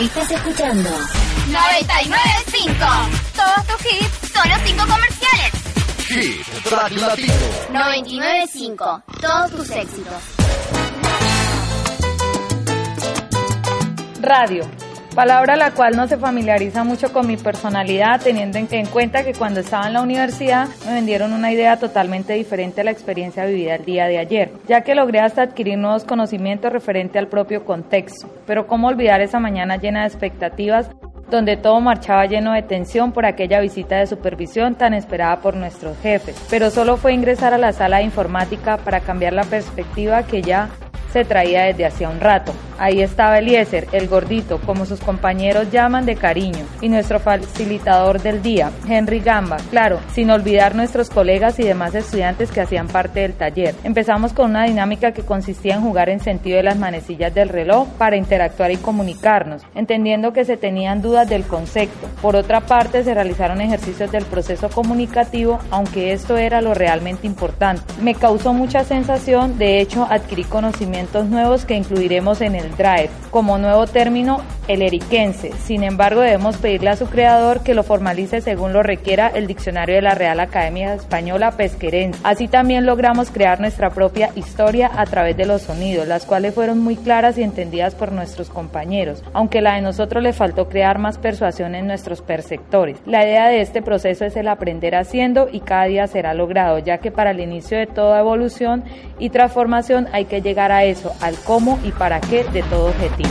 Estás escuchando 995. Todos tus hits, solo 5 comerciales. Hit Radio Latino. 995. Todos tus éxitos. Radio. Palabra la cual no se familiariza mucho con mi personalidad, teniendo en, en cuenta que cuando estaba en la universidad me vendieron una idea totalmente diferente a la experiencia vivida el día de ayer, ya que logré hasta adquirir nuevos conocimientos referente al propio contexto. Pero cómo olvidar esa mañana llena de expectativas donde todo marchaba lleno de tensión por aquella visita de supervisión tan esperada por nuestros jefes. Pero solo fue ingresar a la sala de informática para cambiar la perspectiva que ya se traía desde hacía un rato. Ahí estaba Eliezer, el gordito, como sus compañeros llaman de cariño, y nuestro facilitador del día, Henry Gamba, claro, sin olvidar nuestros colegas y demás estudiantes que hacían parte del taller. Empezamos con una dinámica que consistía en jugar en sentido de las manecillas del reloj para interactuar y comunicarnos, entendiendo que se tenían dudas del concepto. Por otra parte, se realizaron ejercicios del proceso comunicativo, aunque esto era lo realmente importante. Me causó mucha sensación, de hecho adquirí nuevos que incluiremos en el Drive como nuevo término el eriquense. Sin embargo, debemos pedirle a su creador que lo formalice según lo requiera el diccionario de la Real Academia Española Pesquerense. Así también logramos crear nuestra propia historia a través de los sonidos, las cuales fueron muy claras y entendidas por nuestros compañeros, aunque la de nosotros le faltó crear más persuasión en nuestros perceptores. La idea de este proceso es el aprender haciendo y cada día será logrado, ya que para el inicio de toda evolución y transformación hay que llegar a al cómo y para qué de todo objetivo.